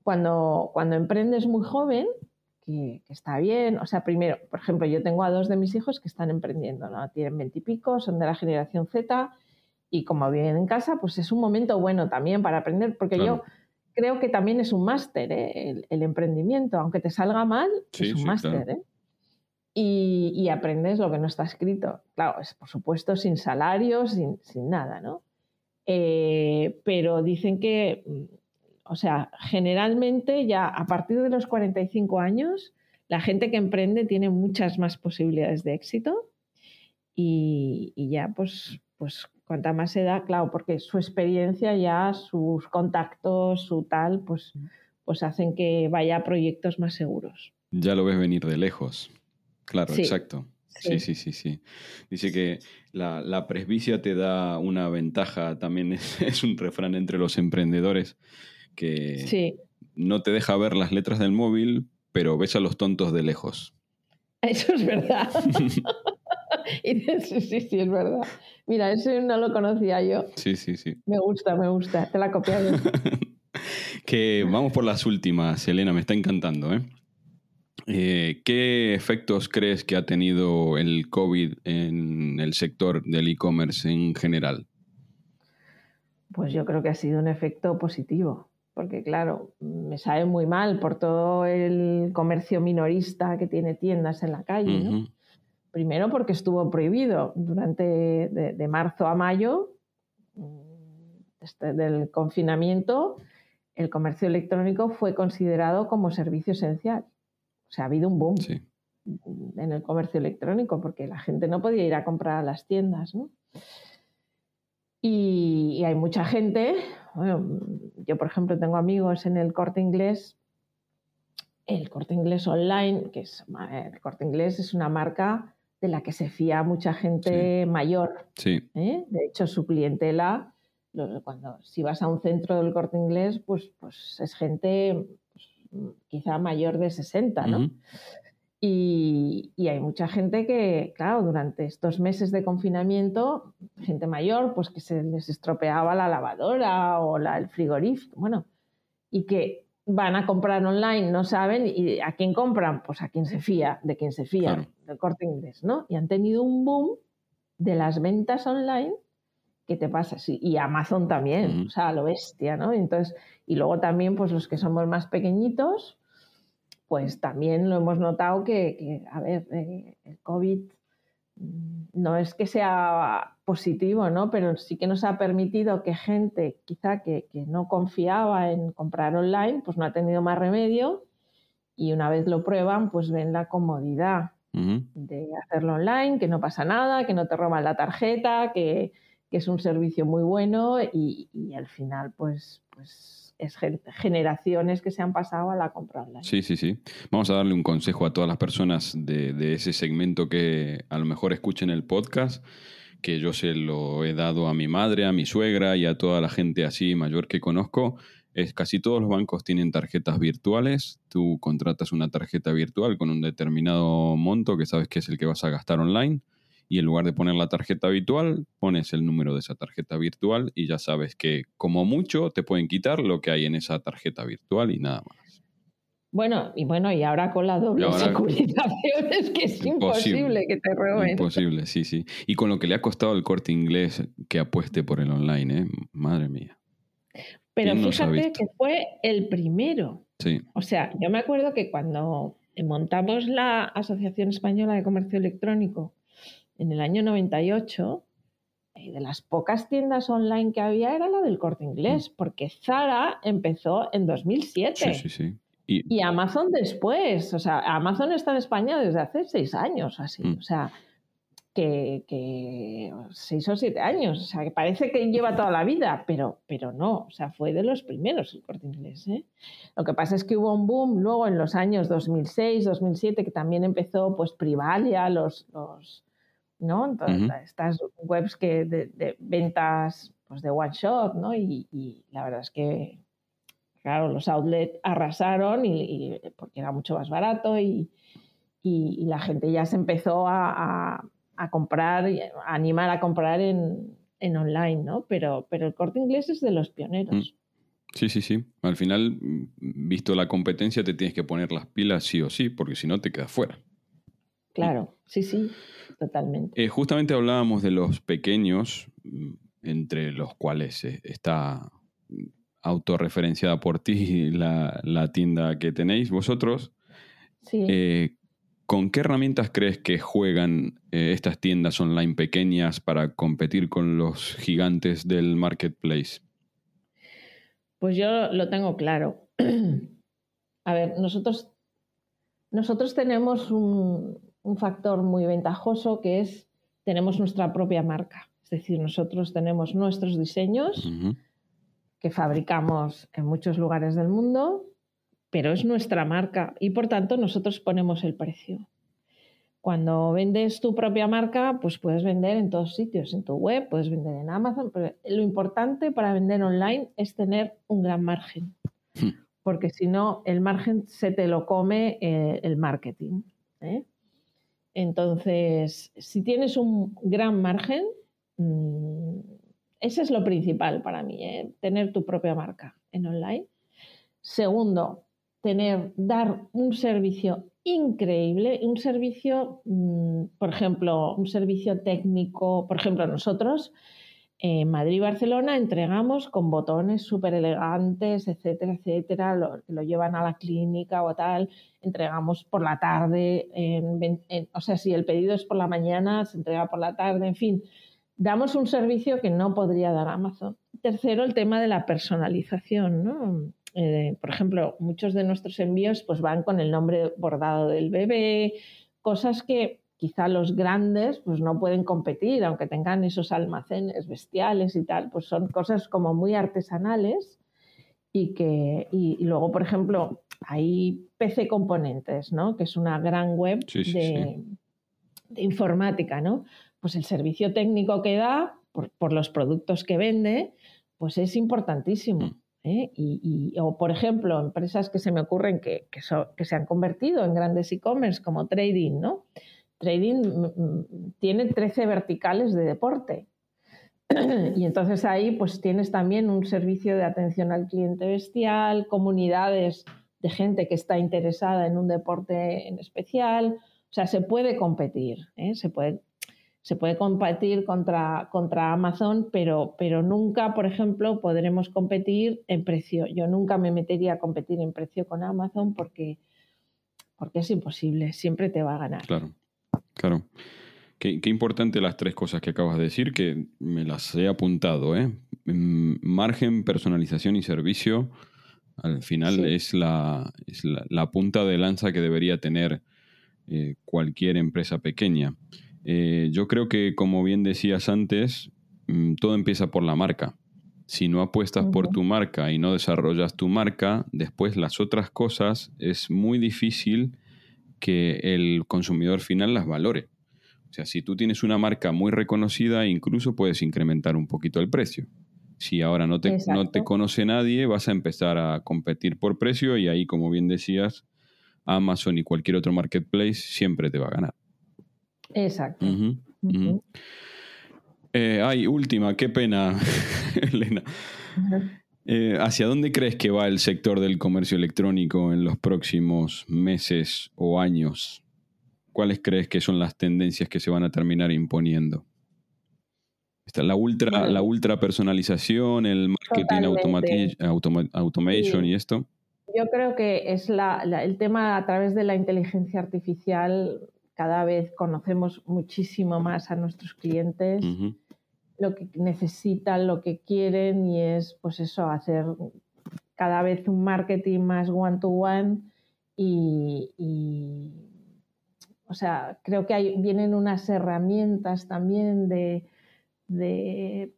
cuando, cuando emprendes muy joven, que, que, está bien, o sea, primero, por ejemplo, yo tengo a dos de mis hijos que están emprendiendo, ¿no? Tienen veintipico, son de la generación Z, y como viven en casa, pues es un momento bueno también para aprender, porque claro. yo creo que también es un máster ¿eh? el, el, emprendimiento, aunque te salga mal, sí, es un sí, máster. claro. ¿eh? y, y, aprendes lo que no está escrito. Claro, es por supuesto sin salario, sin, sin nada, ¿no? Eh, pero dicen que, o sea, generalmente ya a partir de los 45 años, la gente que emprende tiene muchas más posibilidades de éxito y, y ya pues, pues cuanta más edad, claro, porque su experiencia ya, sus contactos, su tal, pues, pues hacen que vaya a proyectos más seguros. Ya lo ves venir de lejos. Claro, Sí. exacto. Sí, sí, sí, sí. Dice que la, la presbicia te da una ventaja, también es, es un refrán entre los emprendedores que Sí, no te deja ver las letras del móvil, pero ves a los tontos de lejos. eso es verdad. Y sí, sí, sí, es verdad. Mira, ese no lo conocía yo. Sí, sí, sí. Me gusta, me gusta. Te la copiaré. que vamos por las últimas, Elena, me está encantando, ¿eh? Eh, ¿Qué efectos crees que ha tenido el COVID en el sector del e-commerce en general? Pues yo creo que ha sido un efecto positivo, porque claro, me sabe muy mal por todo el comercio minorista que tiene tiendas en la calle. ¿no? Primero porque estuvo prohibido durante de, de marzo a mayo este, del confinamiento, el comercio electrónico fue considerado como servicio esencial. O sea, ha habido un boom Sí. en el comercio electrónico porque la gente no podía ir a comprar a las tiendas, ¿no? Y, y hay mucha gente, bueno, yo por ejemplo tengo amigos en el corte inglés, el corte inglés online, que es, el corte inglés es una marca de la que se fía mucha gente mayor. Sí, ¿eh? De hecho, su clientela, cuando si vas a un centro del corte inglés, pues, pues es gente pues, quizá mayor de 60, ¿no? Y, y hay mucha gente que, claro, durante estos meses de confinamiento, gente mayor, pues que se les estropeaba la lavadora o la, el frigorífico, bueno, y que van a comprar online, no saben, y a quién compran, pues a quién se fía, de quién se fía, Claro. del corte inglés, ¿no? Y han tenido un boom de las ventas online que te pasa, sí, y Amazon también, Ujú. o sea, a lo bestia, ¿no? Entonces, y luego también, pues los que somos más pequeñitos, pues también lo hemos notado que, que, a ver, eh, el COVID no es que sea positivo, ¿no? Pero sí que nos ha permitido que gente quizá que, no confiaba en comprar online, pues no ha tenido más remedio y una vez lo prueban, pues ven la comodidad de hacerlo online, que no pasa nada, que no te roban la tarjeta, que, es un servicio muy bueno y, y al final, pues, pues es generaciones que se han pasado a la compra online. Sí, sí, sí. Vamos a darle un consejo a todas las personas de, ese segmento que a lo mejor escuchen el podcast, que yo se lo he dado a mi madre, a mi suegra y a toda la gente así mayor que conozco. Es casi todos los bancos tienen tarjetas virtuales. Tú contratas una tarjeta virtual con un determinado monto que sabes que es el que vas a gastar online y en lugar de poner la tarjeta habitual, pones el número de esa tarjeta virtual y ya sabes que como mucho te pueden quitar lo que hay en esa tarjeta virtual y nada más. Bueno, y bueno, y ahora con la doble securización es que es imposible, que te roben. Imposible, sí, sí. Y con lo que le ha costado el corte inglés que apueste por el online, ¿eh? Madre mía. Pero fíjate que fue el primero. Sí. O sea, yo me acuerdo que cuando montamos la Asociación Española de Comercio Electrónico en el año 98, eh, de las pocas tiendas online que había era la del corte inglés, mm. porque Zara empezó en 2007. Sí, sí, sí. Y, Amazon después. O sea, Amazon está en España desde hace seis años, así. Mm. O sea, que, seis o siete años. O sea, que parece que lleva toda la vida, pero, pero no. O sea, fue de los primeros el corte inglés. ¿eh? Lo que pasa es que hubo un boom luego en los años 2006, 2007, que también empezó pues Privalia, los, los ¿no? estas webs que de, ventas pues, de one shot, ¿no? Y, la verdad es que, claro, los outlets arrasaron y, porque era mucho más barato y, la gente ya se empezó a, comprar, a animar a comprar en, online, ¿no? Pero, pero el corte inglés es de los pioneros. Mm. Sí, sí, sí. Al final, visto la competencia, te tienes que poner las pilas sí o sí, porque si no te quedas fuera. Claro, sí, sí, totalmente. Eh, justamente hablábamos de los pequeños, mm, entre los cuales eh, está autorreferenciada por ti la, la tienda que tenéis vosotros. Sí. Eh, ¿Con qué herramientas crees que juegan estas tiendas online pequeñas para competir con los gigantes del marketplace? Pues yo lo tengo claro. A ver, nosotros, nosotros tenemos un, un factor muy ventajoso que es tenemos nuestra propia marca. Es decir, nosotros tenemos nuestros diseños que fabricamos en muchos lugares del mundo, pero es nuestra marca y por tanto nosotros ponemos el precio. Cuando vendes tu propia marca, pues puedes vender en todos sitios, en tu web, puedes vender en Amazon, pero lo importante para vender online es tener un gran margen, hmm. porque si no, el margen se te lo come eh, el marketing. ¿eh? Entonces, si tienes un gran margen, mm, ese es lo principal para mí, ¿eh? tener tu propia marca en online. Segundo, tener, dar un servicio increíble, un servicio, mm, por ejemplo, un servicio técnico, por ejemplo, nosotros en Madrid y Barcelona entregamos con botones súper elegantes, etcétera, etcétera, lo, lo llevan a la clínica o tal, entregamos por la tarde, o sea, si el pedido es por la mañana, se entrega por la tarde, en fin, damos un servicio que no podría dar Amazon. Tercero, el tema de la personalización, ¿no? Eh, por ejemplo, muchos de nuestros envíos pues van con el nombre bordado del bebé, cosas que quizá los grandes pues no pueden competir, aunque tengan esos almacenes bestiales y tal, pues son cosas como muy artesanales y que y, luego, por ejemplo, hay PC Componentes, ¿no? que es una gran web de, informática, ¿no? Pues el servicio técnico que da por, los productos que vende, pues es importantísimo. Mm. ¿eh? Y, o, por ejemplo, empresas que se me ocurren que, que, que se han convertido en grandes e-commerce como Trading, ¿no? Trading mm, mm, tiene 13 verticales de deporte. Y entonces ahí pues tienes también un servicio de atención al cliente bestial, comunidades de gente que está interesada en un deporte en especial. O sea, se puede competir, ¿eh? se, puede, se puede competir contra, contra Amazon, pero, pero nunca, por ejemplo, podremos competir en precio. Yo nunca me metería a competir en precio con Amazon porque, porque es imposible, siempre te va a ganar. Claro. Claro. Qué, qué, importante las tres cosas que acabas de decir, que me las he apuntado. ¿eh? Mm, margen, personalización y servicio, al final es, la, es la, punta de lanza que debería tener eh, cualquier empresa pequeña. Eh, yo creo que, como bien decías antes, mm, todo empieza por la marca. Si no apuestas por tu marca y no desarrollas tu marca, después las otras cosas es muy difícil que el consumidor final las valore. O sea, si tú tienes una marca muy reconocida, incluso puedes incrementar un poquito el precio. Si ahora no te, no te conoce nadie, vas a empezar a competir por precio y ahí, como bien decías, Amazon y cualquier otro marketplace siempre te va a ganar. Exacto. Eh, ay, última, qué pena, Elena. Eh, ¿Hacia dónde crees que va el sector del comercio electrónico en los próximos meses o años? ¿Cuáles crees que son las tendencias que se van a terminar imponiendo? Está la ultra, la ultra personalización, el marketing automation y esto. Yo creo que es el tema a través de la inteligencia artificial cada vez conocemos muchísimo más a nuestros clientes, lo que necesitan, lo que quieren y es pues eso, hacer cada vez un marketing más one-to-one y, o sea, creo que hay, vienen unas herramientas también de,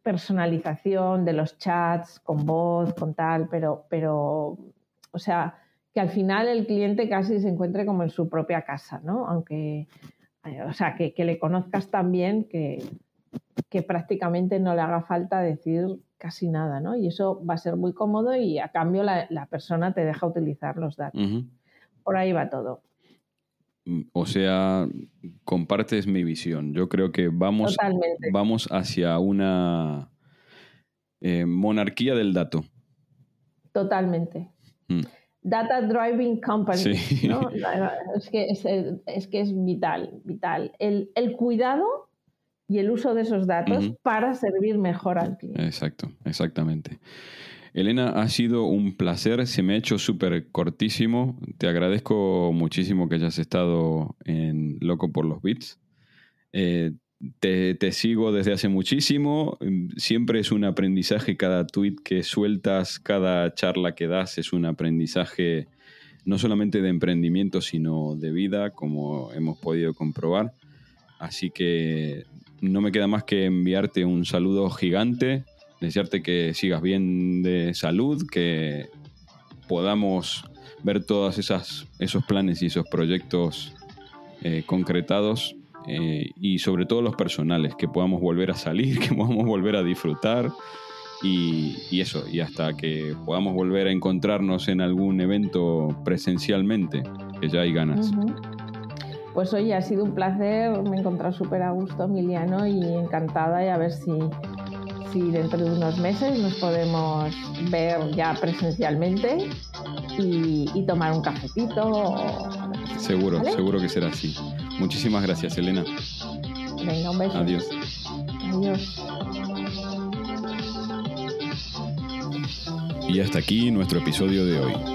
personalización de los chats con voz, con tal, pero, pero o sea, que al final el cliente casi se encuentre como en su propia casa, ¿no? Aunque, eh, o sea, que, le conozcas tan bien que, que, prácticamente no le haga falta decir casi nada, ¿no? Y eso va a ser muy cómodo y a cambio la, persona te deja utilizar los datos. Por ahí va todo. Mm, o sea, compartes mi visión. Yo creo que vamos, vamos hacia una eh, monarquía del dato. Totalmente. Mm data driving company. ¿no? Es, que es, que es vital, vital. El, cuidado y el uso de esos datos para servir mejor al cliente. Exacto, exactamente. Elena, ha sido un placer, se me ha hecho súper cortísimo. Te agradezco muchísimo que hayas estado en Loco por los Bits. Eh, te, sigo desde hace muchísimo. Siempre es un aprendizaje cada tweet que sueltas, cada charla que das es un aprendizaje no solamente de emprendimiento, sino de vida, como hemos podido comprobar. Así que no me queda más que enviarte un saludo gigante, desearte que sigas bien de salud, que podamos ver todos esos planes y esos proyectos eh, concretados eh, y sobre todo los personales, que podamos volver a salir, que podamos volver a disfrutar y, eso, y hasta que podamos volver a encontrarnos en algún evento presencialmente, que ya hay ganas. Pues oye, ha sido un placer, me he encontrado súper a gusto, Emiliano, y encantada y a ver si, si dentro de unos meses nos podemos ver ya presencialmente y, tomar un cafetito. seguro, seguro que será así. Muchísimas gracias, Elena. Venga, un beso. Adiós. Adiós. Y hasta aquí nuestro episodio de hoy.